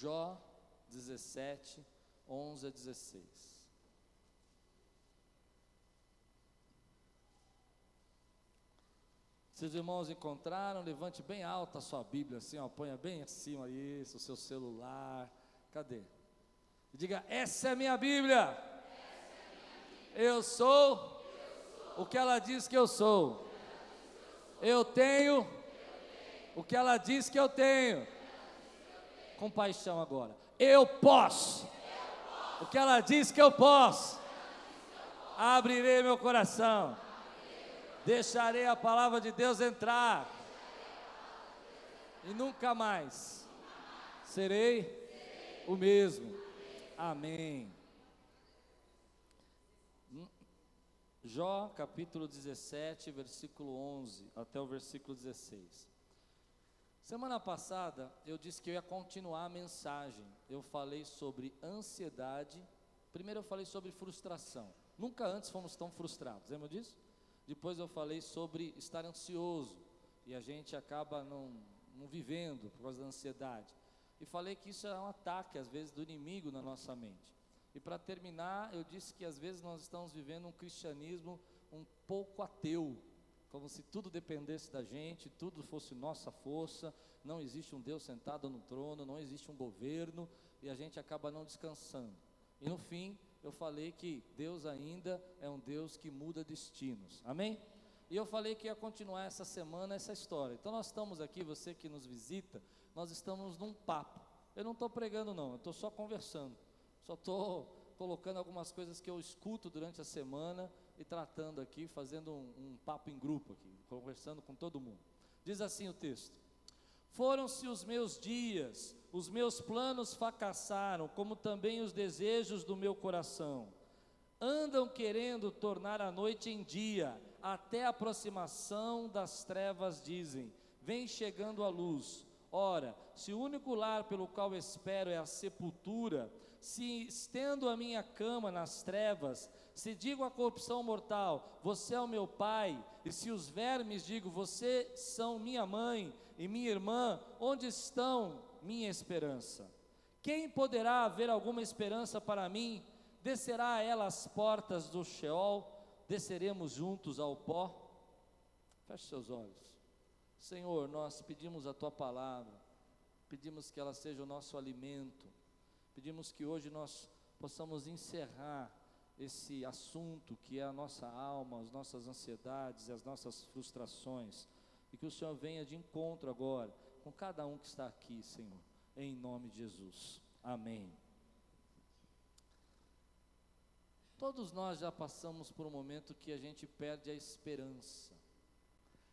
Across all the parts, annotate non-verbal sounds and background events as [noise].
Jó 17, 11 a 16. Se os irmãos encontraram, levante bem alta a sua Bíblia, assim, ó, ponha bem acima isso, o seu celular. Cadê? Diga: Essa é a minha Bíblia. Eu sou o que ela diz que eu sou. Eu tenho o que ela diz que eu tenho. Compaixão agora. Eu posso. O que ela diz que eu posso. Abrirei meu coração. Deixarei a palavra de Deus entrar. E nunca mais serei o mesmo. Amém. Jó capítulo 17, versículo 11 até o versículo 16. Semana passada eu disse que eu ia continuar a mensagem. Eu falei sobre ansiedade. Primeiro eu falei sobre frustração. Nunca antes fomos tão frustrados, lembra disso? Depois eu falei sobre estar ansioso e a gente acaba não, não vivendo por causa da ansiedade e falei que isso é um ataque, às vezes, do inimigo na nossa mente. E para terminar, eu disse que às vezes nós estamos vivendo um cristianismo um pouco ateu, como se tudo dependesse da gente, tudo fosse nossa força, não existe um Deus sentado no trono, não existe um governo, e a gente acaba não descansando. E no fim, eu falei que Deus ainda é um Deus que muda destinos. Amém? E eu falei que ia continuar essa semana essa história. Então nós estamos aqui, você que nos visita, nós estamos num papo. Eu não estou pregando, não, eu estou só conversando. Só estou colocando algumas coisas que eu escuto durante a semana e tratando aqui, fazendo um, um papo em grupo aqui, conversando com todo mundo. Diz assim o texto: Foram-se os meus dias, os meus planos fracassaram, como também os desejos do meu coração. Andam querendo tornar a noite em dia, até a aproximação das trevas dizem: Vem chegando a luz. Ora, se o único lar pelo qual espero é a sepultura, se estendo a minha cama nas trevas, se digo à corrupção mortal, você é o meu pai, e se os vermes digo, você são minha mãe e minha irmã, onde estão minha esperança? Quem poderá haver alguma esperança para mim? Descerá a ela as portas do Sheol, desceremos juntos ao pó? Feche seus olhos. Senhor, nós pedimos a tua palavra, pedimos que ela seja o nosso alimento, pedimos que hoje nós possamos encerrar esse assunto que é a nossa alma, as nossas ansiedades e as nossas frustrações, e que o Senhor venha de encontro agora com cada um que está aqui, Senhor, em nome de Jesus. Amém. Todos nós já passamos por um momento que a gente perde a esperança.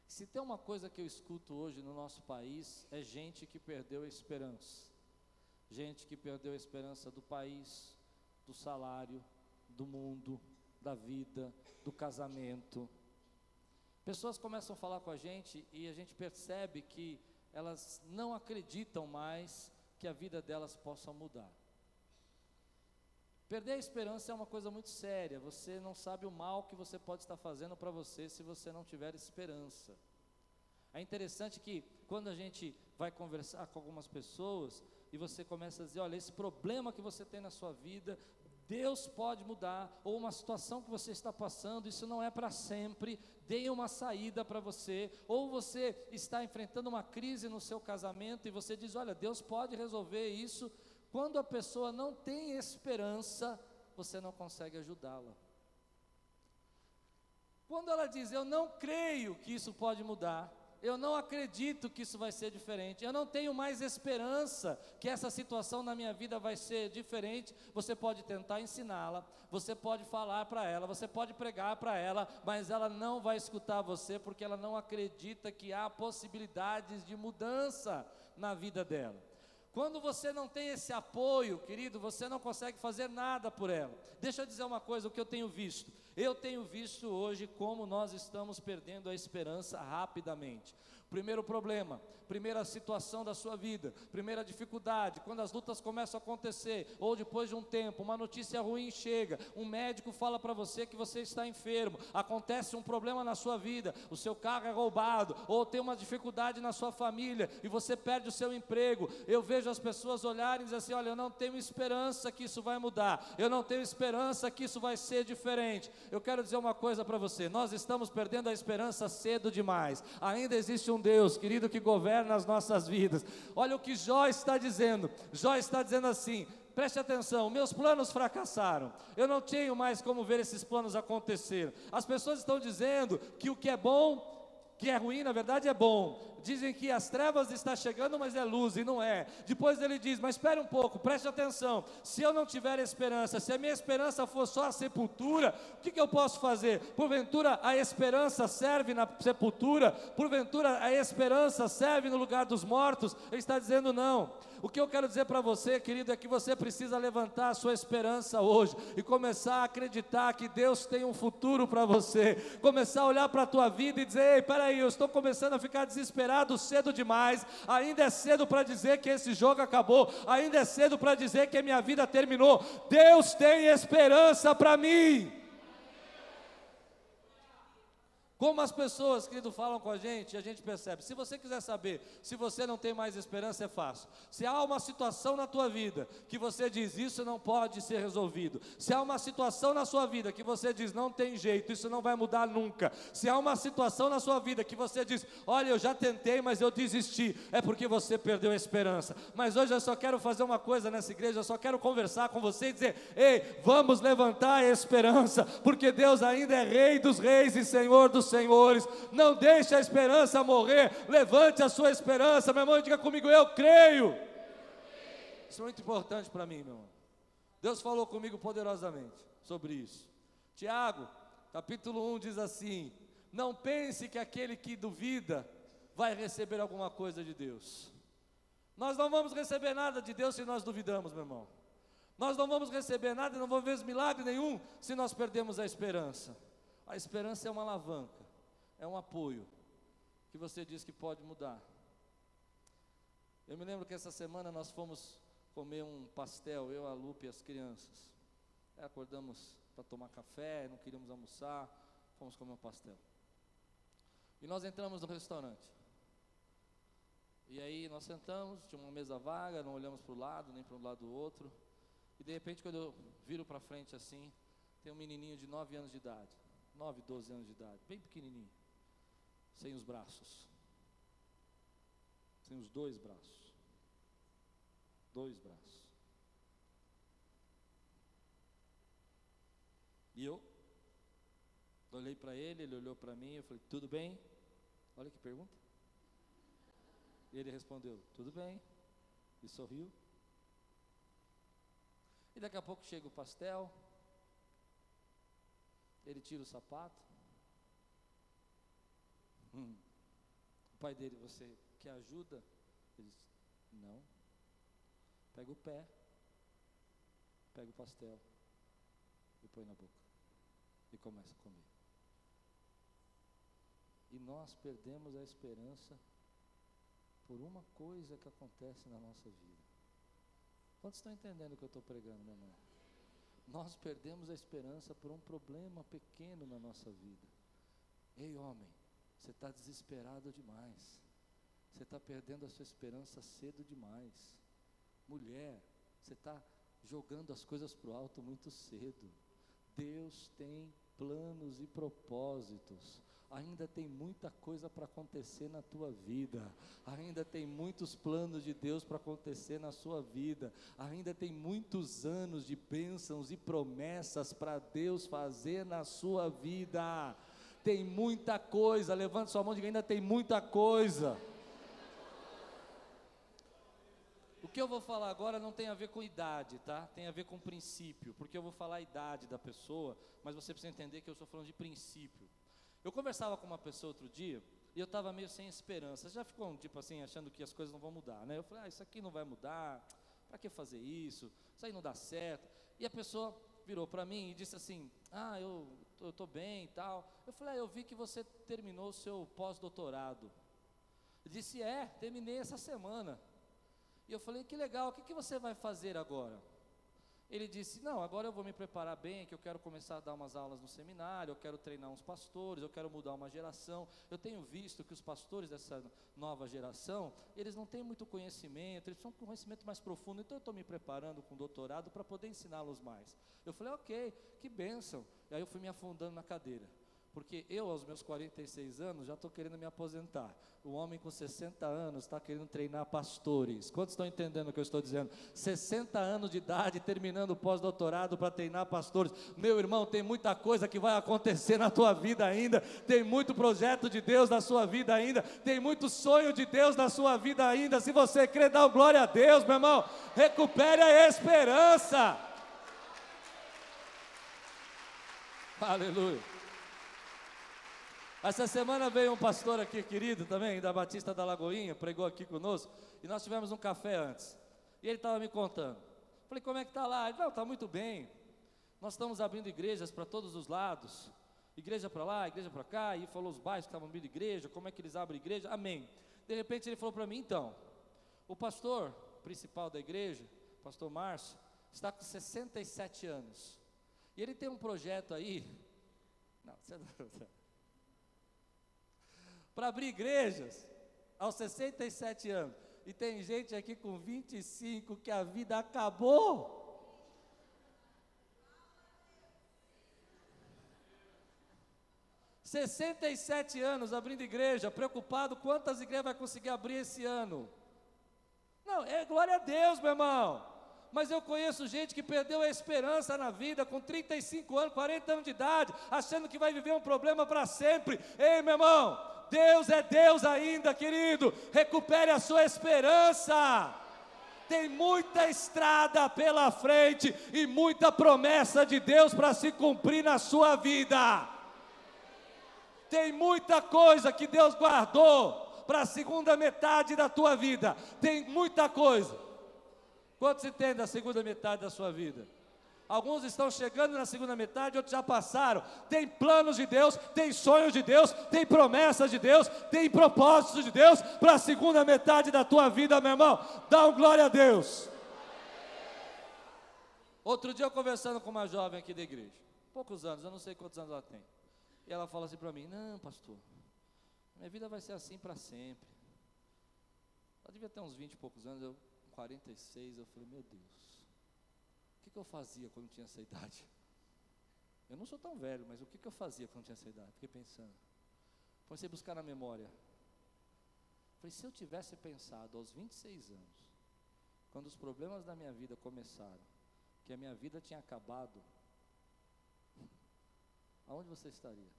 Se tem uma coisa que eu escuto hoje no nosso país, é gente que perdeu a esperança. Gente que perdeu a esperança do país, do salário, do mundo, da vida, do casamento. Pessoas começam a falar com a gente e a gente percebe que elas não acreditam mais que a vida delas possa mudar. Perder a esperança é uma coisa muito séria. Você não sabe o mal que você pode estar fazendo para você se você não tiver esperança. É interessante que quando a gente vai conversar com algumas pessoas e você começa a dizer: olha, esse problema que você tem na sua vida, Deus pode mudar, ou uma situação que você está passando, isso não é para sempre, dê uma saída para você, ou você está enfrentando uma crise no seu casamento e você diz: olha, Deus pode resolver isso quando a pessoa não tem esperança, você não consegue ajudá-la. Quando ela diz, eu não creio que isso pode mudar, eu não acredito que isso vai ser diferente, eu não tenho mais esperança que essa situação na minha vida vai ser diferente. Você pode tentar ensiná-la, você pode falar para ela, você pode pregar para ela, mas ela não vai escutar você porque ela não acredita que há possibilidades de mudança na vida dela. Quando você não tem esse apoio, querido, você não consegue fazer nada por ela. Deixa eu dizer uma coisa, o que eu tenho visto. Eu tenho visto hoje como nós estamos perdendo a esperança rapidamente. Primeiro problema, primeira situação da sua vida, primeira dificuldade, quando as lutas começam a acontecer, ou depois de um tempo, uma notícia ruim chega, um médico fala para você que você está enfermo, acontece um problema na sua vida, o seu carro é roubado, ou tem uma dificuldade na sua família e você perde o seu emprego. Eu vejo as pessoas olharem e dizer assim: olha, eu não tenho esperança que isso vai mudar, eu não tenho esperança que isso vai ser diferente. Eu quero dizer uma coisa para você: nós estamos perdendo a esperança cedo demais, ainda existe um Deus, querido, que governa governa as nossas vidas. Olha o que Jó está dizendo. Jó está dizendo assim: preste atenção, meus planos fracassaram. Eu não tenho mais como ver esses planos acontecer. As pessoas estão dizendo que o que é bom que é ruim, na verdade é bom. Dizem que as trevas está chegando, mas é luz, e não é. Depois ele diz: Mas espere um pouco, preste atenção. Se eu não tiver esperança, se a minha esperança for só a sepultura, o que, que eu posso fazer? Porventura a esperança serve na sepultura? Porventura a esperança serve no lugar dos mortos? Ele está dizendo: Não. O que eu quero dizer para você, querido, é que você precisa levantar a sua esperança hoje e começar a acreditar que Deus tem um futuro para você. Começar a olhar para a tua vida e dizer: Ei, peraí, eu estou começando a ficar desesperado cedo demais. Ainda é cedo para dizer que esse jogo acabou. Ainda é cedo para dizer que minha vida terminou. Deus tem esperança para mim. Como as pessoas, querido, falam com a gente, a gente percebe. Se você quiser saber se você não tem mais esperança, é fácil. Se há uma situação na tua vida que você diz, isso não pode ser resolvido. Se há uma situação na sua vida que você diz, não tem jeito, isso não vai mudar nunca. Se há uma situação na sua vida que você diz, olha, eu já tentei, mas eu desisti, é porque você perdeu a esperança. Mas hoje eu só quero fazer uma coisa nessa igreja, eu só quero conversar com você e dizer, ei, vamos levantar a esperança, porque Deus ainda é Rei dos Reis e Senhor dos senhores. Não deixe a esperança morrer. Levante a sua esperança, meu irmão, diga comigo, eu creio. Isso é muito importante para mim, meu irmão. Deus falou comigo poderosamente sobre isso. Tiago, capítulo 1 diz assim: Não pense que aquele que duvida vai receber alguma coisa de Deus. Nós não vamos receber nada de Deus se nós duvidamos, meu irmão. Nós não vamos receber nada e não vamos ver milagre nenhum se nós perdemos a esperança. A esperança é uma alavanca é um apoio que você diz que pode mudar. Eu me lembro que essa semana nós fomos comer um pastel, eu, a Lupe e as crianças. Acordamos para tomar café, não queríamos almoçar, fomos comer um pastel. E nós entramos no restaurante. E aí nós sentamos, tinha uma mesa vaga, não olhamos para o lado, nem para um lado do outro. E de repente, quando eu viro para frente assim, tem um menininho de 9 anos de idade. 9, 12 anos de idade, bem pequenininho sem os braços. Sem os dois braços. Dois braços. E eu olhei para ele, ele olhou para mim, eu falei, tudo bem? Olha que pergunta. Ele respondeu, tudo bem. E sorriu. E daqui a pouco chega o pastel. Ele tira o sapato. Hum. O pai dele, você quer ajuda? Ele disse, não. Pega o pé, pega o pastel e põe na boca. E começa a comer. E nós perdemos a esperança por uma coisa que acontece na nossa vida. Quantos estão entendendo o que eu estou pregando, meu irmão? Nós perdemos a esperança por um problema pequeno na nossa vida. Ei, homem, você está desesperado demais. Você está perdendo a sua esperança cedo demais. Mulher, você está jogando as coisas para o alto muito cedo. Deus tem planos e propósitos. Ainda tem muita coisa para acontecer na tua vida. Ainda tem muitos planos de Deus para acontecer na sua vida. Ainda tem muitos anos de bênçãos e promessas para Deus fazer na sua vida tem muita coisa. Levante sua mão e diga: ainda tem muita coisa. O que eu vou falar agora não tem a ver com idade, tá? Tem a ver com princípio, porque eu vou falar a idade da pessoa, mas você precisa entender que eu estou falando de princípio. Eu conversava com uma pessoa outro dia e eu estava meio sem esperança. Já ficou tipo assim, achando que as coisas não vão mudar, né? Eu falei, ah, isso aqui não vai mudar, para que fazer isso? Isso aí não dá certo. E a pessoa virou para mim e disse assim: Ah, eu estou bem e tal. Eu falei: ah, Eu vi que você terminou o seu pós-doutorado. Disse: É, terminei essa semana. E eu falei: Que legal, o que, que você vai fazer agora? Ele disse: Não, agora eu vou me preparar bem, que eu quero começar a dar umas aulas no seminário, eu quero treinar uns pastores, eu quero mudar uma geração. Eu tenho visto que os pastores dessa nova geração, eles não têm muito conhecimento, eles de um conhecimento mais profundo, então eu estou me preparando com doutorado para poder ensiná-los mais. Eu falei: Ok, que bênção. E aí eu fui me afundando na cadeira. Porque eu, aos meus 46 anos, já estou querendo me aposentar. O homem com 60 anos está querendo treinar pastores. Quantos estão entendendo o que eu estou dizendo? 60 anos de idade, terminando o pós-doutorado para treinar pastores. Meu irmão, tem muita coisa que vai acontecer na tua vida ainda. Tem muito projeto de Deus na sua vida ainda. Tem muito sonho de Deus na sua vida ainda. Se você crê, dá glória a Deus, meu irmão. Recupere a esperança. Aleluia. Essa semana veio um pastor aqui, querido também, da Batista da Lagoinha, pregou aqui conosco, e nós tivemos um café antes. E ele estava me contando. Falei, como é que está lá? Ele, não, está muito bem. Nós estamos abrindo igrejas para todos os lados. Igreja para lá, igreja para cá, e falou os bairros que estavam abrindo igreja, como é que eles abrem igreja, amém. De repente ele falou para mim, então, o pastor principal da igreja, pastor Márcio, está com 67 anos. E ele tem um projeto aí. Não, [laughs] você não para abrir igrejas aos 67 anos. E tem gente aqui com 25 que a vida acabou. Sessenta e sete anos abrindo igreja, preocupado quantas igrejas vai conseguir abrir esse ano. Não, é glória a Deus, meu irmão. Mas eu conheço gente que perdeu a esperança na vida com 35 anos, 40 anos de idade, achando que vai viver um problema para sempre. Ei, meu irmão, Deus é Deus ainda, querido. Recupere a sua esperança. Tem muita estrada pela frente e muita promessa de Deus para se cumprir na sua vida. Tem muita coisa que Deus guardou para a segunda metade da tua vida. Tem muita coisa. Quanto se tem da segunda metade da sua vida? Alguns estão chegando na segunda metade, outros já passaram. Tem planos de Deus, tem sonhos de Deus, tem promessas de Deus, tem propósitos de Deus para a segunda metade da tua vida, meu irmão. Dá um glória a Deus. Outro dia eu conversando com uma jovem aqui da igreja, poucos anos, eu não sei quantos anos ela tem. E ela fala assim para mim: Não, pastor, minha vida vai ser assim para sempre. Ela devia ter uns 20 e poucos anos, eu 46, eu falei: Meu Deus que, que eu fazia quando tinha essa idade? [laughs] Eu não sou tão velho, mas o que, que eu fazia quando tinha essa idade? Fiquei pensando. Comecei a buscar na memória. Falei, se eu tivesse pensado aos 26 anos, quando os problemas da minha vida começaram, que a minha vida tinha acabado, [laughs] aonde você estaria?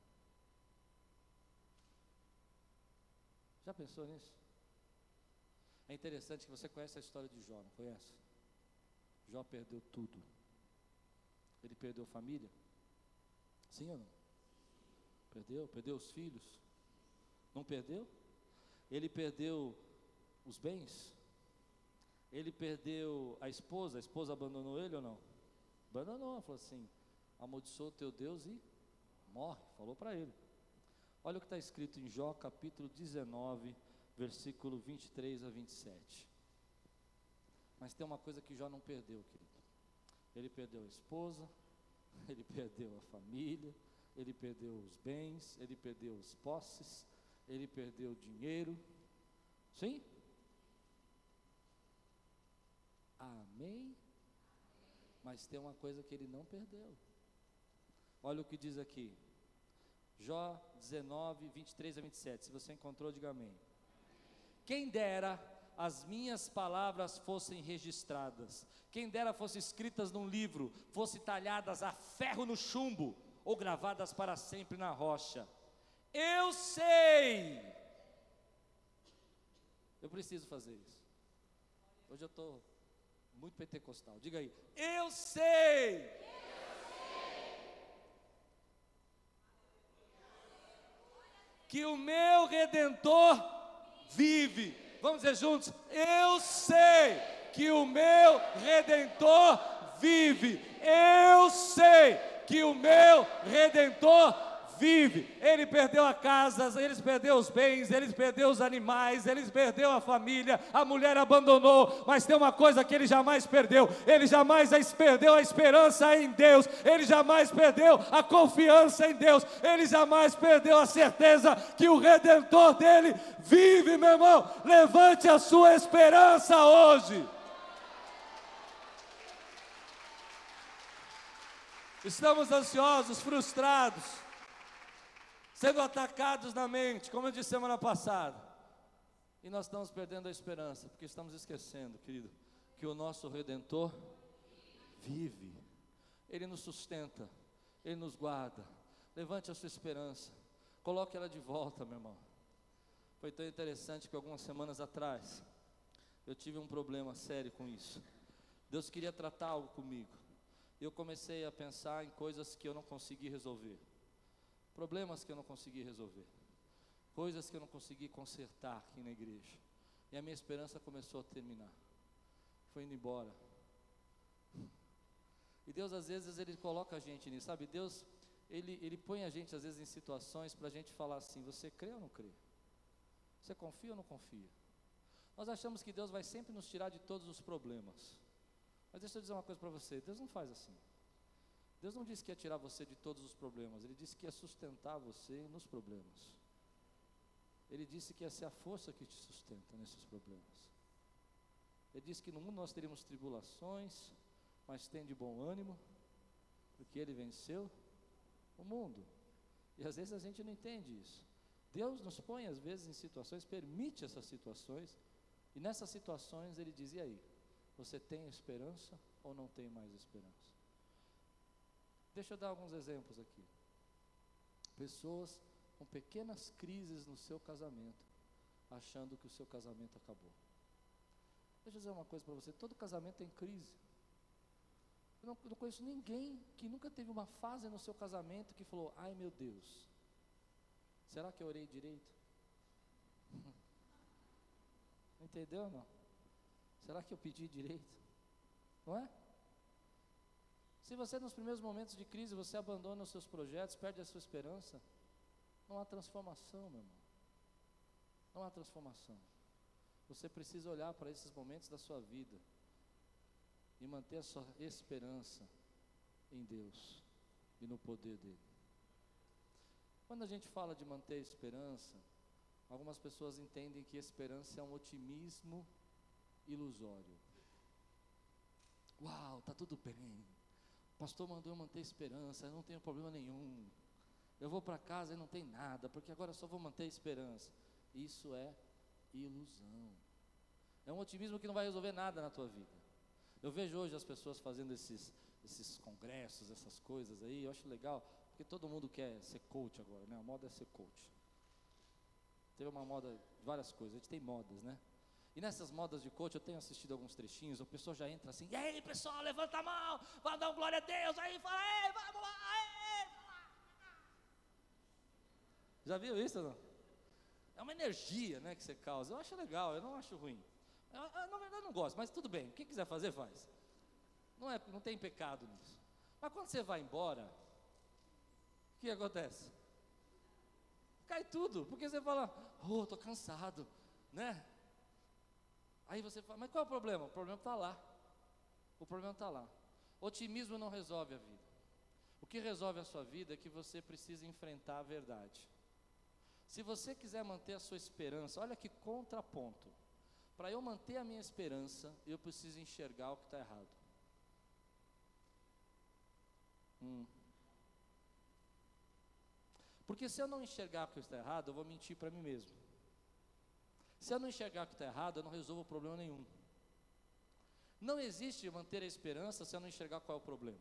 Já pensou nisso? É interessante que você conhece a história de Jó, não conhece? Jó perdeu tudo. Ele perdeu família? Sim ou não? Perdeu? Perdeu os filhos? Não perdeu? Ele perdeu os bens? Ele perdeu a esposa? A esposa abandonou ele ou não? Abandonou, falou assim: amaldiçoa o teu Deus e morre. Falou para ele. Olha o que está escrito em Jó capítulo 19, versículo 23 a 27. Mas tem uma coisa que Jó não perdeu, querido. Ele perdeu a esposa, [laughs] ele perdeu a família, ele perdeu os bens, ele perdeu os posses, ele perdeu o dinheiro. Sim? Amém? Mas tem uma coisa que ele não perdeu. Olha o que diz aqui. Jó 19, 23 a 27. Se você encontrou, diga amém. Quem dera as minhas palavras fossem registradas, quem dera fossem escritas num livro, fossem talhadas a ferro no chumbo, ou gravadas para sempre na rocha. Eu sei. Eu preciso fazer isso. Hoje eu estou muito pentecostal. Diga aí. Eu sei. Eu sei. Que o meu redentor vive Vamos dizer juntos: Eu sei que o meu redentor vive. Eu sei que o meu redentor vive. Ele perdeu a casa, ele perdeu os bens, ele perdeu os animais, ele perdeu a família, a mulher abandonou, mas tem uma coisa que ele jamais perdeu: ele jamais perdeu a esperança em Deus, ele jamais perdeu a confiança em Deus, ele jamais perdeu a certeza que o redentor dele vive, meu irmão. Levante a sua esperança hoje. Estamos ansiosos, frustrados, sendo atacados na mente, como eu disse semana passada. E nós estamos perdendo a esperança, porque estamos esquecendo, querido, que o nosso redentor vive. Ele nos sustenta, ele nos guarda. Levante a sua esperança. Coloque ela de volta, meu irmão. Foi tão interessante que algumas semanas atrás eu tive um problema sério com isso. Deus queria tratar algo comigo eu comecei a pensar em coisas que eu não consegui resolver, problemas que eu não consegui resolver, coisas que eu não consegui consertar aqui na igreja. E a minha esperança começou a terminar, foi indo embora. E Deus às vezes ele coloca a gente nisso, sabe? Deus ele, ele põe a gente às vezes em situações para a gente falar assim: você crê ou não crê? Você confia ou não confia? Nós achamos que Deus vai sempre nos tirar de todos os problemas. Mas deixa eu dizer uma coisa para você: Deus não faz assim. Deus não disse que ia tirar você de todos os problemas, Ele disse que ia sustentar você nos problemas. Ele disse que ia ser a força que te sustenta nesses problemas. Ele disse que no mundo nós teríamos tribulações, mas tem de bom ânimo, porque Ele venceu o mundo. E às vezes a gente não entende isso. Deus nos põe às vezes em situações, permite essas situações, e nessas situações Ele diz: e aí? Você tem esperança ou não tem mais esperança? Deixa eu dar alguns exemplos aqui. Pessoas com pequenas crises no seu casamento, achando que o seu casamento acabou. Deixa eu dizer uma coisa para você: todo casamento tem crise. Eu não, eu não, conheço ninguém que nunca teve uma fase no seu casamento que falou: ai meu Deus, será que eu orei direito? [laughs] Entendeu não? Será que eu pedi direito? Não é? Se você nos primeiros momentos de crise você abandona os seus projetos, perde a sua esperança, não há transformação, meu irmão. Não há transformação. Você precisa olhar para esses momentos da sua vida e manter a sua esperança em Deus e no poder dele. Quando a gente fala de manter a esperança, algumas pessoas entendem que esperança é um otimismo ilusório. Uau, tá tudo bem. Pastor mandou eu manter esperança, eu não tenho problema nenhum. Eu vou para casa e não tem nada, porque agora só vou manter esperança. Isso é ilusão. É um otimismo que não vai resolver nada na tua vida. Eu vejo hoje as pessoas fazendo esses, esses congressos, essas coisas aí, eu acho legal, porque todo mundo quer ser coach agora, né? A moda é ser coach. Teve uma moda de várias coisas, a gente tem modas, né? E nessas modas de coach, eu tenho assistido alguns trechinhos, o pessoal já entra assim, e aí pessoal, levanta a mão, vai dar um glória a Deus, aí fala, ei, vamos lá, ei, Já viu isso não? É uma energia né, que você causa, eu acho legal, eu não acho ruim. Eu, eu, na verdade não gosto, mas tudo bem, quem quiser fazer, faz. Não, é, não tem pecado nisso. Mas quando você vai embora, o que acontece? Cai tudo, porque você fala, oh, estou cansado, né? Aí você fala, mas qual é o problema? O problema está lá. O problema está lá. Otimismo não resolve a vida. O que resolve a sua vida é que você precisa enfrentar a verdade. Se você quiser manter a sua esperança, olha que contraponto. Para eu manter a minha esperança, eu preciso enxergar o que está errado. Hum. Porque se eu não enxergar o que está errado, eu vou mentir para mim mesmo. Se eu não enxergar que está errado, eu não resolvo problema nenhum. Não existe manter a esperança se eu não enxergar qual é o problema.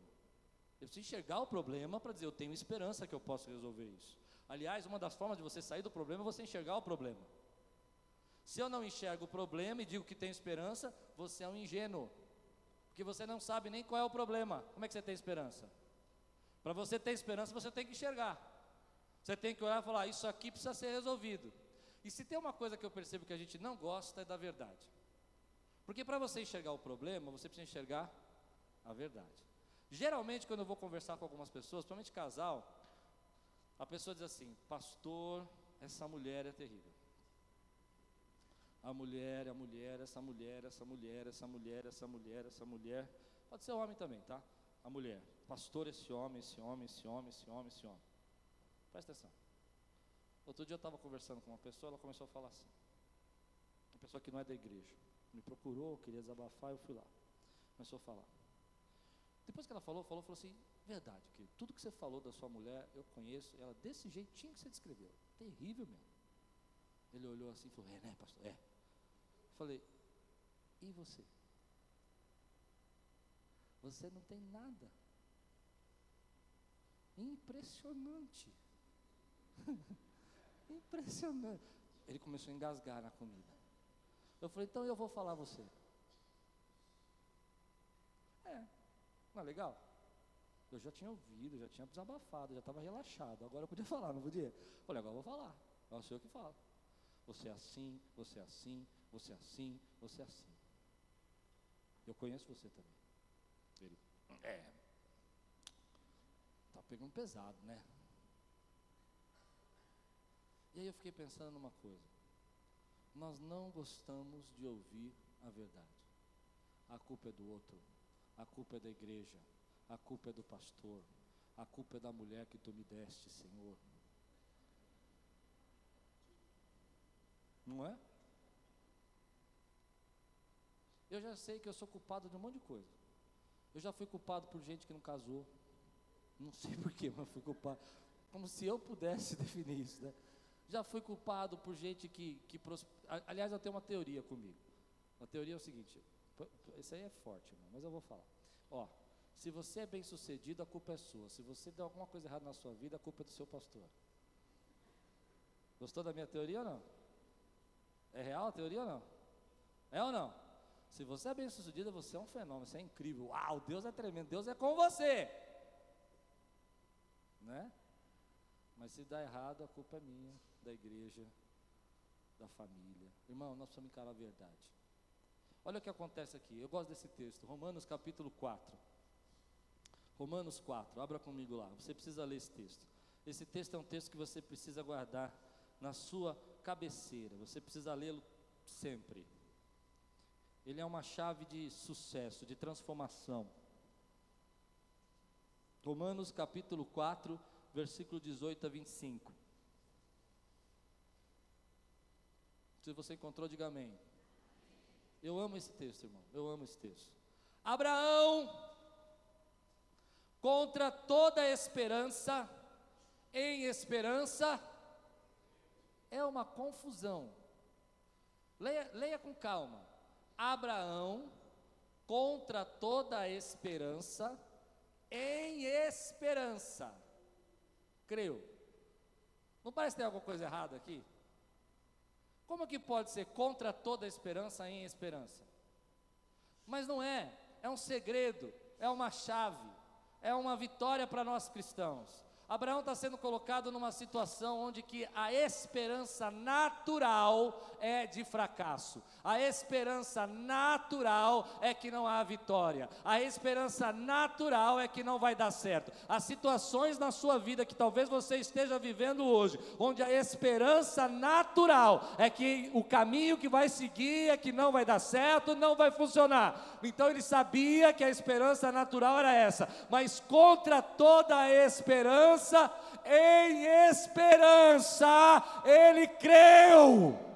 Eu preciso enxergar o problema para dizer, eu tenho esperança que eu posso resolver isso. Aliás, uma das formas de você sair do problema é você enxergar o problema. Se eu não enxergo o problema e digo que tenho esperança, você é um ingênuo. Porque você não sabe nem qual é o problema. Como é que você tem esperança? Para você ter esperança, você tem que enxergar. Você tem que olhar e falar: Isso aqui precisa ser resolvido. E se tem uma coisa que eu percebo que a gente não gosta é da verdade. Porque para você enxergar o problema, você precisa enxergar a verdade. Geralmente, quando eu vou conversar com algumas pessoas, principalmente casal, A pessoa diz assim: Pastor, essa mulher é terrível. A mulher, a mulher, essa mulher, essa mulher, essa mulher, essa mulher, essa mulher. Pode ser homem também, tá? A mulher. Pastor, esse homem, esse homem, esse homem, esse homem, esse homem. Presta atenção. Outro dia eu estava conversando com uma pessoa, ela começou a falar assim. Uma pessoa que não é da igreja. Me procurou, queria desabafar, eu fui lá. Começou a falar. Depois que ela falou, falou, falou assim, verdade, que tudo que você falou da sua mulher, eu conheço, ela desse jeitinho que você descreveu. Terrível mesmo. Ele olhou assim e falou, é né, pastor? É. Falei, e você? Você não tem nada. Impressionante. [laughs] Impressionante. Ele começou a engasgar na comida. Eu falei, então eu vou falar você. É, não é legal? Eu já tinha ouvido, já tinha desabafado, já estava relaxado. Agora eu podia [laughs] falar, não podia? Falei, agora eu vou falar. É o senhor que fala. Você é assim, você é assim, você é assim, você é assim. Eu conheço você também. Ele, é. Tá pegando pesado, né? E aí eu fiquei pensando numa coisa. Nós não gostamos de ouvir a verdade. A culpa é do outro. A culpa é da igreja. A culpa é do pastor. A culpa é da mulher que tu me deste, Senhor. Não é? Eu já sei que eu sou culpado de um monte de coisa. Eu já fui culpado por gente que não casou. Não sei [laughs] porquê, mas fui culpado. Como se eu pudesse [laughs] definir isso, né? Já fui culpado por gente que, que aliás, eu tenho uma teoria comigo. A teoria é o seguinte, isso aí é forte, irmão, mas eu vou falar. Ó, se você é bem sucedido, a culpa é sua. Se você deu alguma coisa errada na sua vida, a culpa é do seu pastor. Gostou da minha teoria ou não? É real a teoria ou não? É ou não? Se você é bem sucedido, você é um fenômeno, você é incrível. Uau, Deus é tremendo, Deus é com você. Né? Mas se dá errado, a culpa é minha, da igreja, da família. Irmão, nós precisamos encarar a verdade. Olha o que acontece aqui. Eu gosto desse texto, Romanos capítulo 4. Romanos 4, abra comigo lá. Você precisa ler esse texto. Esse texto é um texto que você precisa guardar na sua cabeceira. Você precisa lê-lo sempre. Ele é uma chave de sucesso, de transformação. Romanos capítulo 4, versículo 18 a 25. Se você encontrou, diga amém. Eu amo esse texto, irmão. Eu amo esse texto. Abraão, contra toda esperança, em esperança, é uma confusão. Leia, leia com calma. Abraão, contra toda esperança, em esperança, creu. Não parece ter alguma coisa errada aqui? Como que pode ser contra toda esperança em esperança? Mas não é, é um segredo, é uma chave, é uma vitória para nós cristãos. Abraão está sendo colocado numa situação onde que a esperança natural é de fracasso. A esperança natural é que não há vitória. A esperança natural é que não vai dar certo. As situações na sua vida que talvez você esteja vivendo hoje, onde a esperança natural é que o caminho que vai seguir é que não vai dar certo, não vai funcionar. Então ele sabia que a esperança natural era essa, mas contra toda a esperança, em esperança, ele creu.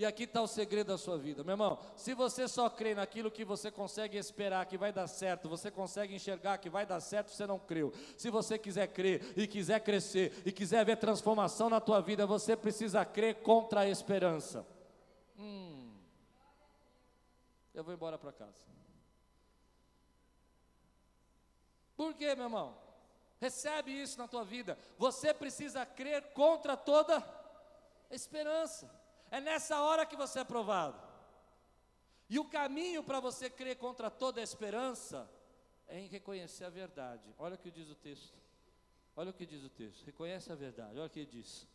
E aqui está o segredo da sua vida, meu irmão. Se você só crê naquilo que você consegue esperar que vai dar certo, você consegue enxergar que vai dar certo, você não creu. Se você quiser crer e quiser crescer e quiser ver transformação na tua vida, você precisa crer contra a esperança. Hum. Eu vou embora para casa. Por quê, meu irmão? Recebe isso na tua vida. Você precisa crer contra toda esperança. É nessa hora que você é provado. E o caminho para você crer contra toda esperança é em reconhecer a verdade. Olha o que diz o texto. Olha o que diz o texto. Reconhece a verdade. Olha o que diz.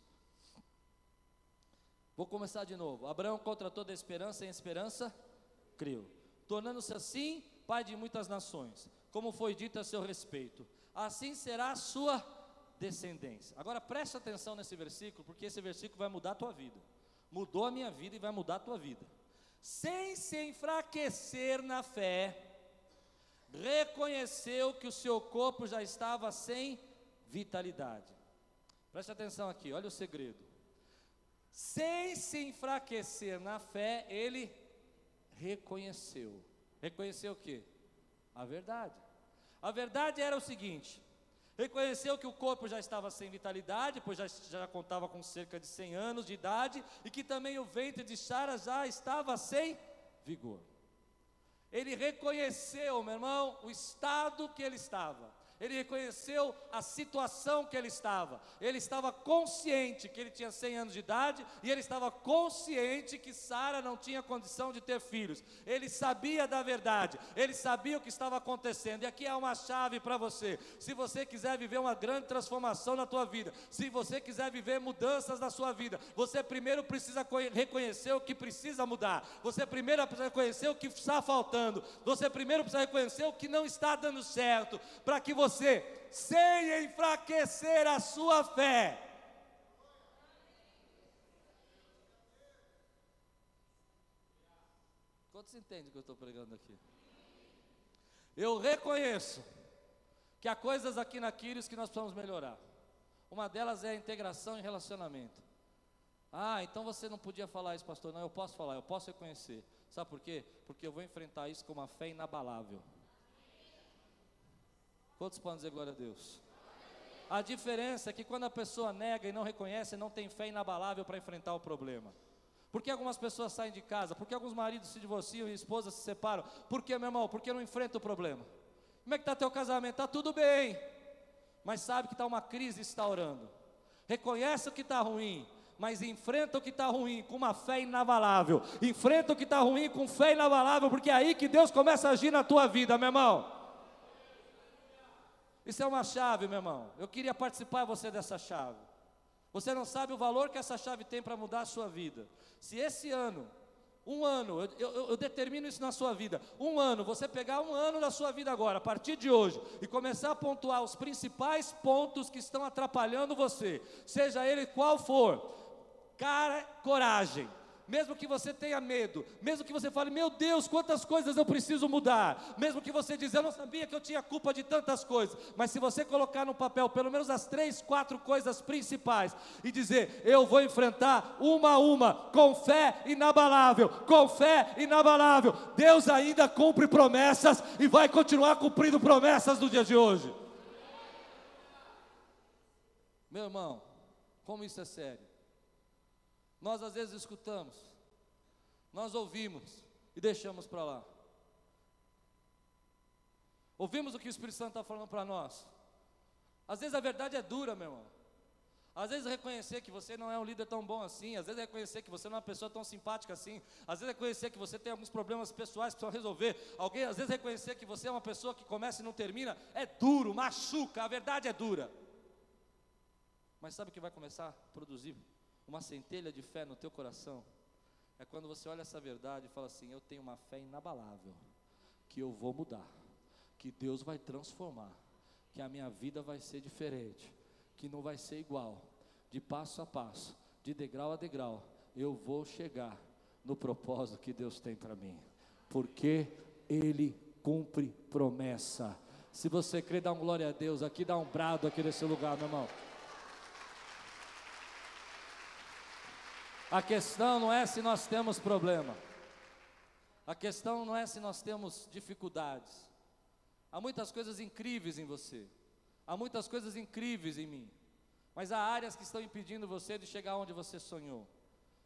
Vou começar de novo. Abraão contra toda esperança, em esperança, creu. Tornando-se assim, pai de muitas nações, como foi dito a seu respeito. Assim será a sua descendência. Agora preste atenção nesse versículo, porque esse versículo vai mudar a tua vida. Mudou a minha vida e vai mudar a tua vida. Sem se enfraquecer na fé, reconheceu que o seu corpo já estava sem vitalidade. Preste atenção aqui, olha o segredo. Sem se enfraquecer na fé, ele reconheceu. Reconheceu o que? A verdade. A verdade era o seguinte: reconheceu que o corpo já estava sem vitalidade, pois já, já contava com cerca de 100 anos de idade, e que também o ventre de Sara já estava sem vigor. Ele reconheceu, meu irmão, o estado que ele estava ele reconheceu a situação que ele estava. Ele estava consciente que ele tinha 100 anos de idade e ele estava consciente que Sara não tinha condição de ter filhos. Ele sabia da verdade, ele sabia o que estava acontecendo. E aqui há uma chave para você. Se você quiser viver uma grande transformação na tua vida, se você quiser viver mudanças na sua vida, você primeiro precisa reconhecer o que precisa mudar. Você primeiro precisa reconhecer o que está faltando. Você primeiro precisa reconhecer o que não está dando certo, para que você você, sem enfraquecer a sua fé. Quantos entendem o que eu estou pregando aqui? Eu reconheço que há coisas aqui na Quírios que nós precisamos melhorar. Uma delas é a integração e relacionamento. Ah, então você não podia falar isso, pastor. Não, eu posso falar, eu posso reconhecer. Sabe por quê? Porque eu vou enfrentar isso com uma fé inabalável. Quantos podem dizer glória a Deus? A diferença é que quando a pessoa nega e não reconhece, não tem fé inabalável para enfrentar o problema. Por que algumas pessoas saem de casa? Por que alguns maridos se divorciam e esposas se separam? Por que, meu irmão? Porque não enfrenta o problema. Como é que está teu casamento? Está tudo bem, mas sabe que está uma crise instaurando. Reconhece o que está ruim, mas enfrenta o que está ruim com uma fé inabalável. Enfrenta o que está ruim com fé inabalável, porque é aí que Deus começa a agir na tua vida, meu irmão. Isso é uma chave, meu irmão. Eu queria participar você dessa chave. Você não sabe o valor que essa chave tem para mudar a sua vida. Se esse ano, um ano, eu, eu, eu, determino isso na sua vida, um ano, você pegar um ano da sua vida agora, a partir de hoje, e começar a pontuar os principais pontos que estão atrapalhando você, seja ele qual for, cara, coragem, mesmo que você tenha medo, mesmo que você fale, meu Deus, quantas coisas eu preciso mudar, mesmo que você diz, eu não sabia que eu tinha culpa de tantas coisas, mas se você colocar no papel pelo menos as três, quatro coisas principais e dizer, eu vou enfrentar uma a uma, com fé inabalável, com fé inabalável, Deus ainda cumpre promessas e vai continuar cumprindo promessas no dia de hoje. Meu irmão, como isso é sério? Nós às vezes escutamos, nós ouvimos e deixamos para lá. Ouvimos o que o Espírito Santo está falando para nós. Às vezes a verdade é dura, meu irmão. Às vezes reconhecer que você não é um líder tão bom assim, às vezes reconhecer que você não é uma pessoa tão simpática assim, às vezes reconhecer que você tem alguns problemas pessoais que precisam resolver, alguém, às vezes reconhecer que você é uma pessoa que começa e não termina, é duro, machuca, a verdade é dura. Mas sabe o que vai começar a produzir uma centelha de fé no teu coração, é quando você olha essa verdade e fala assim: Eu tenho uma fé inabalável, que eu vou mudar, que Deus vai transformar, que a minha vida vai ser diferente, que não vai ser igual, de passo a passo, de degrau a degrau, eu vou chegar no propósito que Deus tem para mim, porque Ele cumpre promessa. Se você crê, dá um glória a Deus aqui, dá um brado aqui nesse lugar, meu irmão. A questão não é se nós temos problema. A questão não é se nós temos dificuldades. Há muitas coisas incríveis em você. Há muitas coisas incríveis em mim. Mas há áreas que estão impedindo você de chegar onde você sonhou.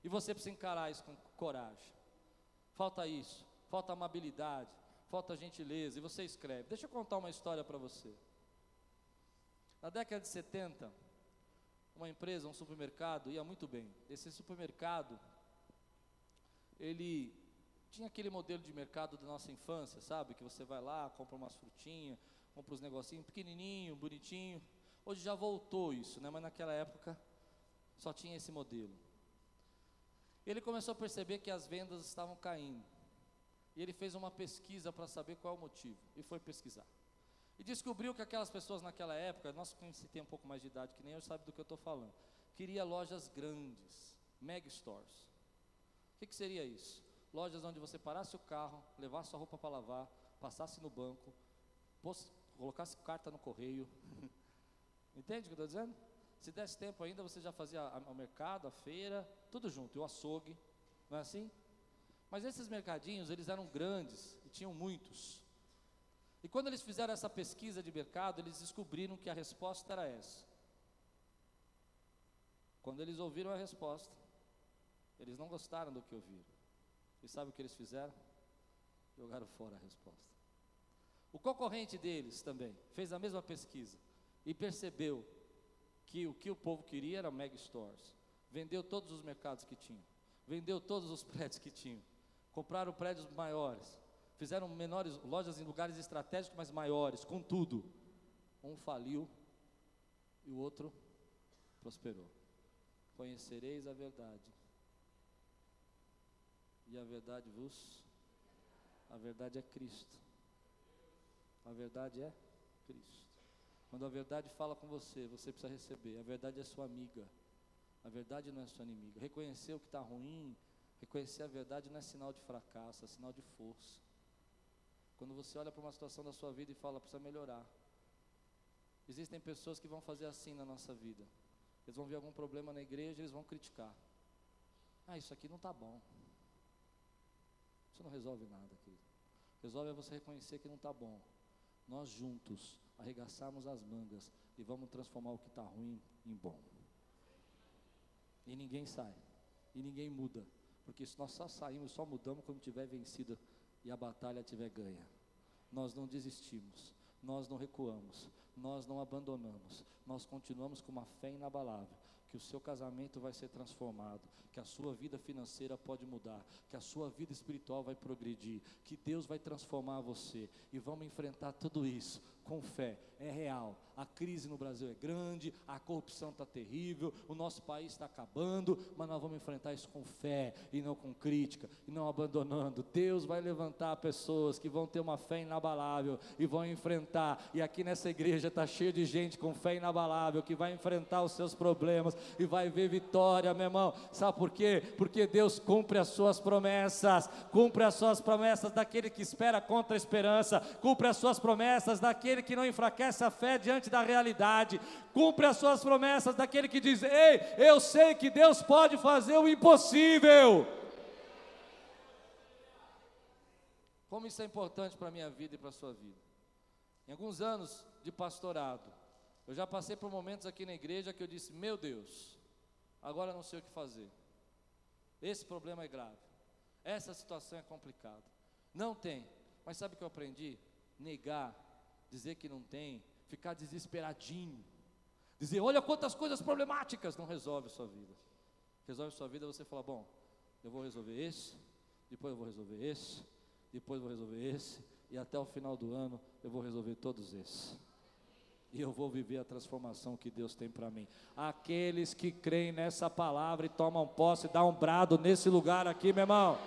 E você precisa encarar isso com coragem. Falta isso, falta amabilidade, falta gentileza. E você escreve. Deixa eu contar uma história para você. Na década de 70, uma empresa, um supermercado, ia muito bem. Esse supermercado, ele tinha aquele modelo de mercado da nossa infância, sabe? Que você vai lá, compra umas frutinhas, compra uns negocinhos pequenininho, bonitinho. Hoje já voltou isso, né? Mas naquela época só tinha esse modelo. Ele começou a perceber que as vendas estavam caindo. E ele fez uma pesquisa para saber qual é o motivo. E foi pesquisar. E descobriu que aquelas pessoas naquela época, nós que tem um pouco mais de idade que nem eu, sabe do que eu estou falando, queria lojas grandes, mega stores. O que, que seria isso? Lojas onde você parasse o carro, levasse sua roupa para lavar, passasse no banco, colocasse carta no correio. [laughs] Entende o que eu estou dizendo? Se desse tempo ainda, você já fazia o mercado, a feira, tudo junto, e o açougue, não é assim? Mas esses mercadinhos, eles eram grandes e tinham muitos. E quando eles fizeram essa pesquisa de mercado, eles descobriram que a resposta era essa. Quando eles ouviram a resposta, eles não gostaram do que ouviram. E sabe o que eles fizeram? Jogaram fora a resposta. O concorrente deles também fez a mesma pesquisa e percebeu que o que o povo queria era mega stores. Vendeu todos os mercados que tinham, vendeu todos os [laughs] prédios que tinham, compraram prédios maiores, fizeram menores lojas em lugares estratégicos, mas maiores, com tudo. Um faliu e o outro prosperou. Conhecereis a verdade. E a verdade vos a verdade é Cristo. A verdade é Cristo. Quando a verdade fala com você, você precisa receber. A verdade é sua amiga. A verdade não é sua inimiga. Reconhecer o que está ruim, reconhecer a verdade não é sinal de fracasso, é sinal de força. Quando você olha para uma situação da sua vida e fala, precisa melhorar. Existem pessoas que vão fazer assim na nossa vida. Eles vão ver algum problema na igreja, eles vão criticar. Ah, isso aqui não está bom. Isso não resolve nada, querido. Resolve é você reconhecer que não está bom. Nós juntos arregaçarmos as mangas e vamos transformar o que está ruim em bom. E ninguém sai, e ninguém muda, porque nós só saímos, só mudamos quando tiver vencido e a batalha tiver ganha. Nós não desistimos, nós não recuamos, nós não abandonamos, nós continuamos com uma fé inabalável que o seu casamento vai ser transformado, que a sua vida financeira pode mudar, que a sua vida espiritual vai progredir, que Deus vai transformar você e vamos enfrentar tudo isso com fé, é real. A crise no Brasil é grande, a corrupção está terrível, o nosso país está acabando, mas nós vamos enfrentar isso com fé e não com crítica, e não abandonando. Deus vai levantar pessoas que vão ter uma fé inabalável e vão enfrentar. E aqui nessa igreja está cheio de gente com fé inabalável que vai enfrentar os seus problemas e vai ver vitória, meu irmão. Sabe por quê? Porque Deus cumpre as suas promessas, cumpre as suas promessas daquele que espera contra a esperança, cumpre as suas promessas daquele que não enfraquece a fé diante da realidade, cumpre as suas promessas daquele que diz: Ei, eu sei que Deus pode fazer o impossível. Como isso é importante para a minha vida e para a sua vida. Em alguns anos de pastorado, eu já passei por momentos aqui na igreja que eu disse: Meu Deus, agora não sei o que fazer. Esse problema é grave. Essa situação é complicada. Não tem. Mas sabe o que eu aprendi? Negar dizer que não tem, ficar desesperadinho, dizer, olha quantas coisas problemáticas, não resolve a sua vida. Resolve a sua vida você fala, bom, eu vou resolver esse, depois eu vou resolver esse, depois eu vou resolver esse, e até o final do ano eu vou resolver todos esses. E eu vou viver a transformação que Deus tem para mim. Aqueles que creem nessa palavra e tomam posse, dá um brado nesse lugar aqui, meu irmão.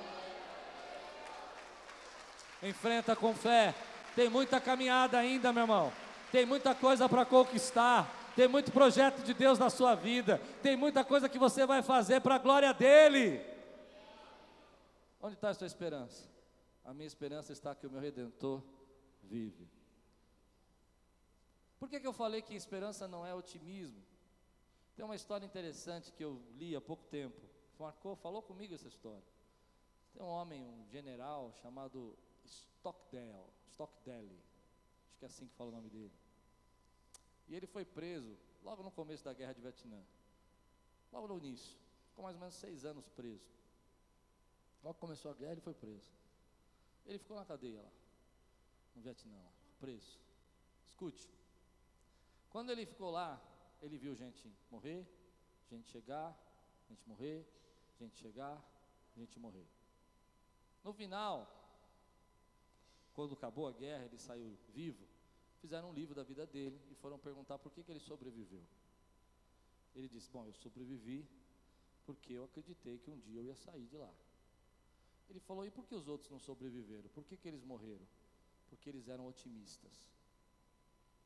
Enfrenta com fé. Tem muita caminhada ainda, meu irmão. Tem muita coisa para conquistar. Tem muito projeto de Deus na sua vida. Tem muita coisa que você vai fazer para a glória dEle. Onde está a sua esperança? A minha esperança está que o meu Redentor vive. Por que, que eu falei que esperança não é otimismo? Tem uma história interessante que eu li há pouco tempo. Marcou, falou comigo essa história. Tem um homem, um general chamado Stockdale. Stockdale, acho que é assim que fala o nome dele. E ele foi preso logo no começo da guerra de Vietnã, logo no início, ficou mais ou menos seis anos preso. Logo começou a guerra, ele foi preso. Ele ficou na cadeia lá, no Vietnã, lá, preso. Escute, quando ele ficou lá, ele viu gente morrer, gente chegar, gente morrer, gente chegar, gente morrer. No final, quando acabou a guerra, ele saiu vivo. Fizeram um livro da vida dele e foram perguntar por que, que ele sobreviveu. Ele disse: Bom, eu sobrevivi porque eu acreditei que um dia eu ia sair de lá. Ele falou: E por que os outros não sobreviveram? Por que, que eles morreram? Porque eles eram otimistas.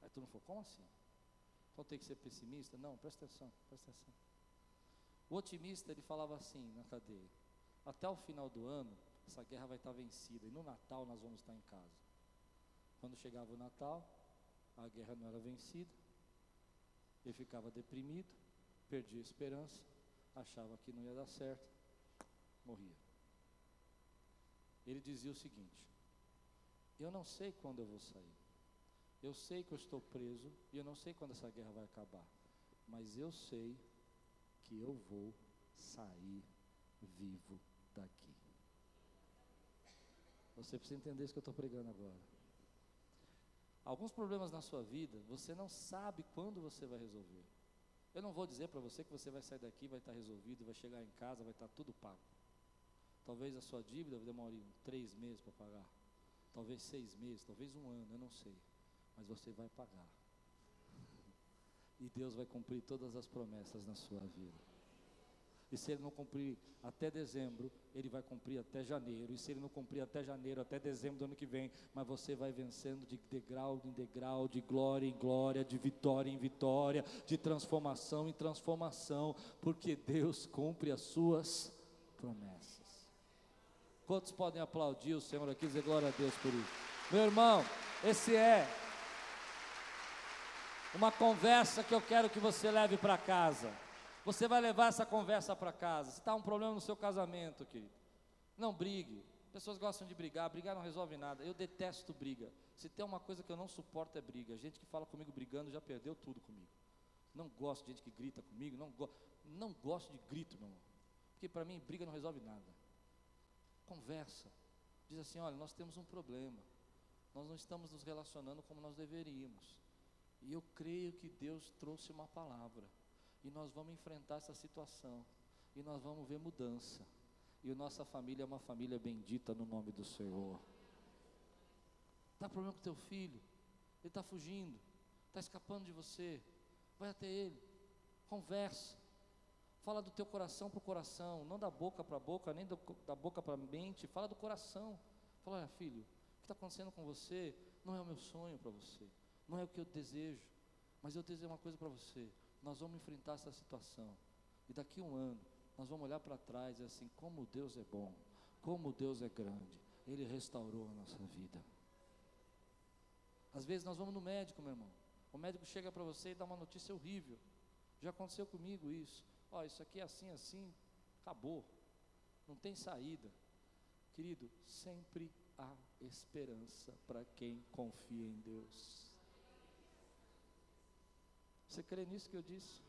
Aí todo mundo falou, como assim? Então tem que ser pessimista? Não, presta atenção, presta atenção. O otimista, ele falava assim na cadeia, até o final do ano, essa guerra vai estar vencida, e no Natal nós vamos estar em casa. Quando chegava o Natal, a guerra não era vencida, ele ficava deprimido, perdia a esperança, achava que não ia dar certo, morria. Ele dizia o seguinte: Eu não sei quando eu vou sair, eu sei que eu estou preso e eu não sei quando essa guerra vai acabar, mas eu sei que eu vou sair vivo daqui. Você precisa entender isso que eu estou pregando agora. Alguns problemas na sua vida, você não sabe quando você vai resolver. Eu não vou dizer para você que você vai sair daqui, vai estar resolvido, vai chegar em casa, vai estar tudo pago. Talvez a sua dívida demore três meses para pagar, talvez seis meses, talvez um ano, eu não sei. Mas você vai pagar. [laughs] E Deus vai cumprir todas as promessas na sua vida. E se ele não cumprir até dezembro, ele vai cumprir até janeiro. E se ele não cumprir até janeiro, até dezembro do ano que vem, mas você vai vencendo de degrau em degrau, de glória em glória, de vitória em vitória, de transformação em transformação, porque Deus cumpre as suas promessas. Quantos podem aplaudir o Senhor aqui e dizer glória a Deus por isso? Meu irmão, esse é uma conversa que eu quero que você leve para casa. Você vai levar essa conversa para casa. Se está um problema no seu casamento, querido, não brigue. Pessoas gostam de brigar, brigar não resolve nada. Eu detesto briga. Se tem uma coisa que eu não suporto é briga. Gente que fala comigo brigando já perdeu tudo comigo. Não gosto de gente que grita comigo, não, go não gosto de grito, meu irmão. Porque para mim briga não resolve nada. Conversa. Diz assim: olha, nós temos um problema. Nós não estamos nos relacionando como nós deveríamos. E eu creio que Deus trouxe uma palavra. E nós vamos enfrentar essa situação. E nós vamos ver mudança. E nossa família é uma família bendita no nome do Senhor. Está problema com teu filho? Ele está fugindo, está escapando de você. Vai até ele, conversa. Fala do teu coração para o coração, não da boca para a boca, nem do, da boca para a mente. Fala do coração. Fala, olha filho, o que está acontecendo com você não é o meu sonho para você, não é o que eu desejo, mas eu desejo uma coisa para você nós vamos enfrentar essa situação. E daqui a um ano, nós vamos olhar para trás e assim, como Deus é bom, como Deus é grande, Ele restaurou a nossa vida. Às vezes nós vamos no médico, meu irmão. O médico chega para você e dá uma notícia horrível. Já aconteceu comigo isso. Ó, oh, isso aqui é assim, assim, acabou. Não tem saída. Querido, sempre há esperança para quem confia em Deus. Você crê nisso que eu disse?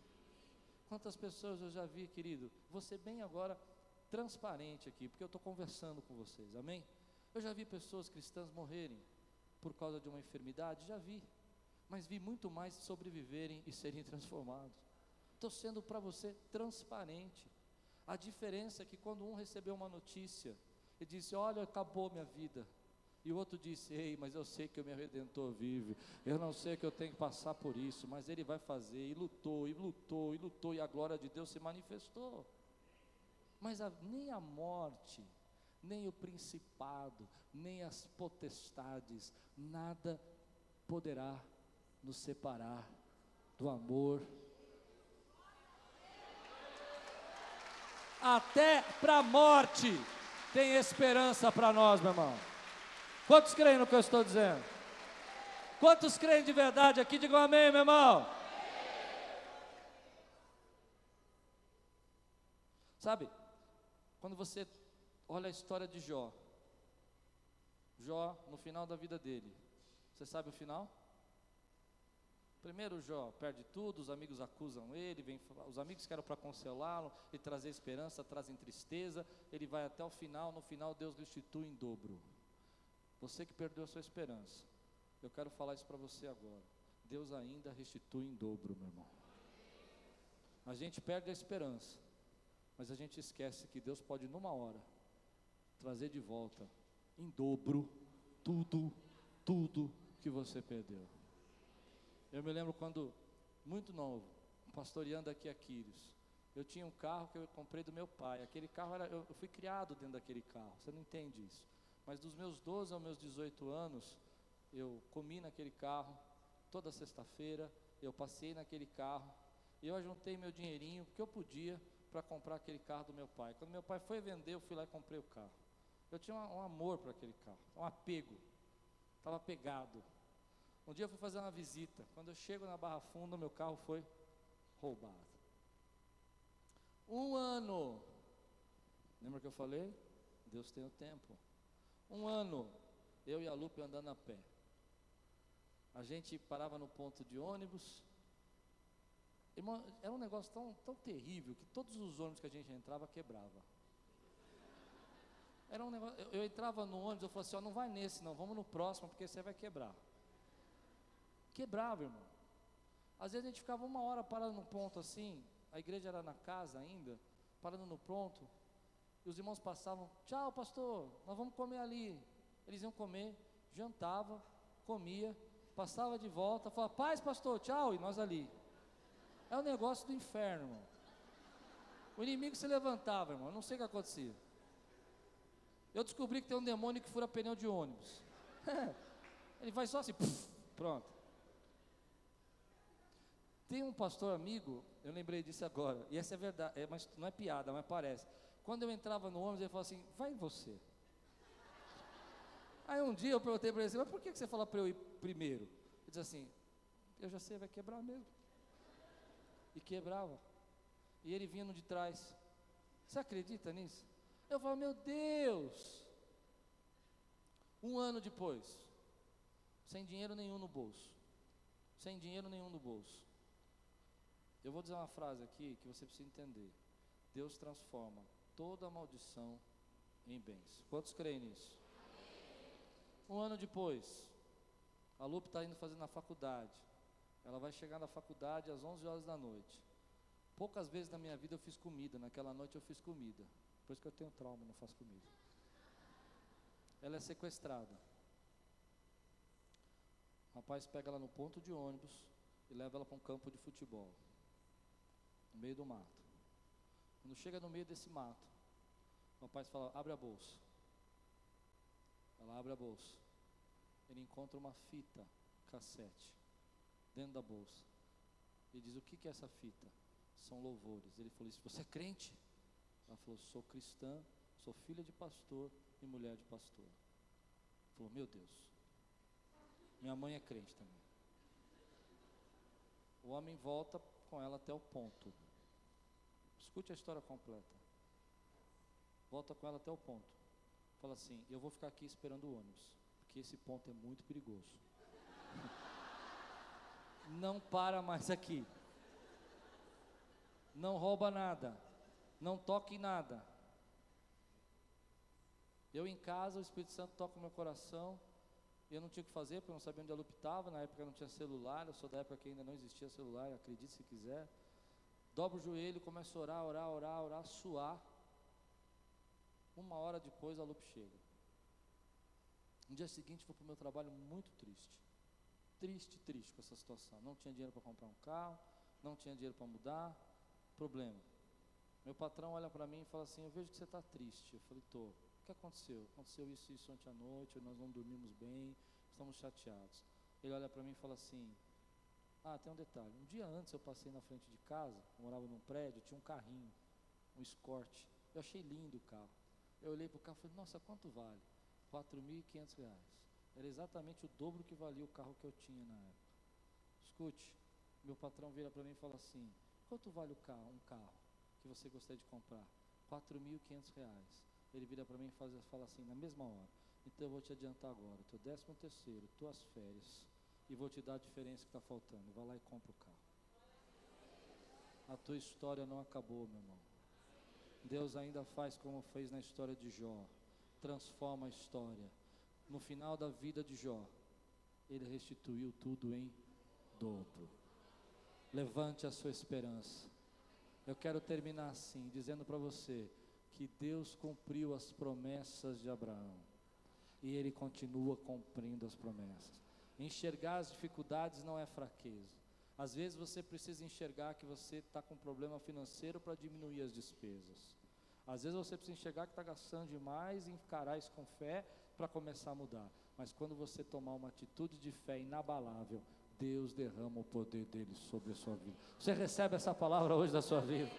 Quantas pessoas eu já vi, querido? Você bem agora transparente aqui, porque eu estou conversando com vocês, amém? Eu já vi pessoas cristãs morrerem por causa de uma enfermidade, já vi, mas vi muito mais sobreviverem e serem transformados. Estou sendo para você transparente. A diferença é que quando um recebeu uma notícia e disse: Olha, acabou minha vida, e o outro disse: Ei, mas eu sei que o meu redentor vive. Eu não sei que eu tenho que passar por isso, mas ele vai fazer. E lutou, e lutou, e lutou, e a glória de Deus se manifestou. Mas a, nem a morte, nem o principado, nem as potestades, nada poderá nos separar do amor. Até para a morte tem esperança para nós, meu irmão. Quantos creem no que eu estou dizendo? Quantos creem de verdade aqui? Digam amém, meu irmão. Sabe, quando você olha a história de Jó, Jó, no final da vida dele, você sabe o final? Primeiro Jó perde tudo, os amigos acusam ele, vem, os amigos que eram para consolá-lo e trazer esperança, trazem tristeza, ele vai até o final, no final Deus restitui em dobro. Você que perdeu a sua esperança, eu quero falar isso para você agora. Deus ainda restitui em dobro, meu irmão. A gente perde a esperança, mas a gente esquece que Deus pode, numa hora, trazer de volta, em dobro, tudo, tudo que você perdeu. Eu me lembro quando, muito novo, pastoreando aqui a eu tinha um carro que eu comprei do meu pai. Aquele carro era, eu fui criado dentro daquele carro. Você não entende isso? Mas dos meus 12 aos meus 18 anos, eu comi naquele carro, toda sexta-feira, eu passei naquele carro, eu ajuntei meu dinheirinho, porque eu podia, para comprar aquele carro do meu pai. Quando meu pai foi vender, eu fui lá e comprei o carro. Eu tinha um, um amor para aquele carro, um apego, estava pegado. Um dia eu fui fazer uma visita, quando eu chego na Barra Funda, meu carro foi roubado. Um ano, lembra que eu falei? Deus tem o tempo. Um ano, eu e a Lupe andando a pé. A gente parava no ponto de ônibus. Era um negócio tão, tão terrível que todos os ônibus que a gente entrava quebrava. Era um negócio, eu, eu entrava no ônibus, eu falava assim, ó, não vai nesse não, vamos no próximo, porque você vai quebrar. Quebrava, irmão. Às vezes a gente ficava uma hora parado no ponto assim, a igreja era na casa ainda, parando no ponto, e os irmãos passavam, tchau pastor, nós vamos comer ali. Eles iam comer, jantava, comia, passava de volta, falava, paz pastor, tchau, e nós ali. É o um negócio do inferno, irmão. O inimigo se levantava, irmão, não sei o que acontecia. Eu descobri que tem um demônio que fura pneu de ônibus. [laughs] Ele faz só assim, pronto. Tem um pastor amigo, eu lembrei disso agora, e essa é verdade, é, mas não é piada, mas parece. Quando eu entrava no ônibus, ele falou assim: vai você. Aí um dia eu perguntei para ele assim, mas por que você fala para eu ir primeiro? Ele disse assim, eu já sei, vai quebrar mesmo. E quebrava. E ele vindo de trás. Você acredita nisso? Eu falo, meu Deus! Um ano depois, sem dinheiro nenhum no bolso. Sem dinheiro nenhum no bolso. Eu vou dizer uma frase aqui que você precisa entender. Deus transforma toda maldição em bens. Quantos creem nisso? Um ano depois, a Lupe está indo fazer na faculdade. Ela vai chegar na faculdade às 11 horas da noite. Poucas vezes na minha vida eu fiz comida. Naquela noite eu fiz comida. Por isso que eu tenho trauma, não faço comida. Ela é sequestrada. O rapaz pega ela no ponto de ônibus e leva ela para um campo de futebol no meio do mato. Quando chega no meio desse mato, o rapaz fala: abre a bolsa. Ela abre a bolsa. Ele encontra uma fita cassete dentro da bolsa. Ele diz: O que, é essa fita? São louvores. Ele falou: Você é crente? Ela falou: Sou cristã, sou filha de pastor e mulher de pastor. Ele falou: Meu Deus, minha mãe é crente também. O homem volta com ela até o ponto. Escute a história completa. Volta com ela até o ponto. Fala assim: Eu vou ficar aqui esperando o ônibus, porque esse ponto é muito perigoso. [laughs] Não para mais aqui. Não rouba nada. Não toque em nada. Eu em casa, o Espírito Santo toca o meu coração. Eu não tinha o que fazer, porque eu não sabia onde ela optava. Na época não tinha celular. Eu sou da época que ainda não existia celular, acredite se quiser. Dobro o joelho, começo a orar, orar, orar, orar, suar. Uma hora depois a Lupe chega. No dia seguinte vou para o meu trabalho muito triste. Triste, triste com essa situação. Não tinha dinheiro para comprar um carro, não tinha dinheiro para mudar. Problema. Meu patrão olha para mim e fala assim: Eu vejo que você está triste. Eu falei: Tô. O que aconteceu? Aconteceu isso, isso ontem à noite, nós não dormimos bem, estamos chateados. Ele olha para mim e fala assim: ah, tem um detalhe. Um dia antes eu passei na frente de casa, morava num prédio, tinha um carrinho, um Escort. Eu achei lindo o carro. Eu olhei para o carro e falei, nossa, quanto vale? R$ reais. Era exatamente o dobro que valia o carro que eu tinha na época. Escute, meu patrão vira para mim e fala assim, quanto vale o carro, um carro que você gostaria de comprar? R$ reais. Ele vira para mim e fala assim, na mesma hora, então eu vou te adiantar agora, teu décimo terceiro, tuas férias, e vou te dar a diferença que está faltando. Vai lá e compra o carro. A tua história não acabou, meu irmão. Deus ainda faz como fez na história de Jó. Transforma a história. No final da vida de Jó, ele restituiu tudo em dobro. Levante a sua esperança. Eu quero terminar assim, dizendo para você que Deus cumpriu as promessas de Abraão. E ele continua cumprindo as promessas. Enxergar as dificuldades não é fraqueza. Às vezes você precisa enxergar que você está com problema financeiro para diminuir as despesas. Às vezes você precisa enxergar que está gastando demais e encarar isso com fé para começar a mudar. Mas quando você tomar uma atitude de fé inabalável, Deus derrama o poder dele sobre a sua vida. Você recebe essa palavra hoje da sua vida?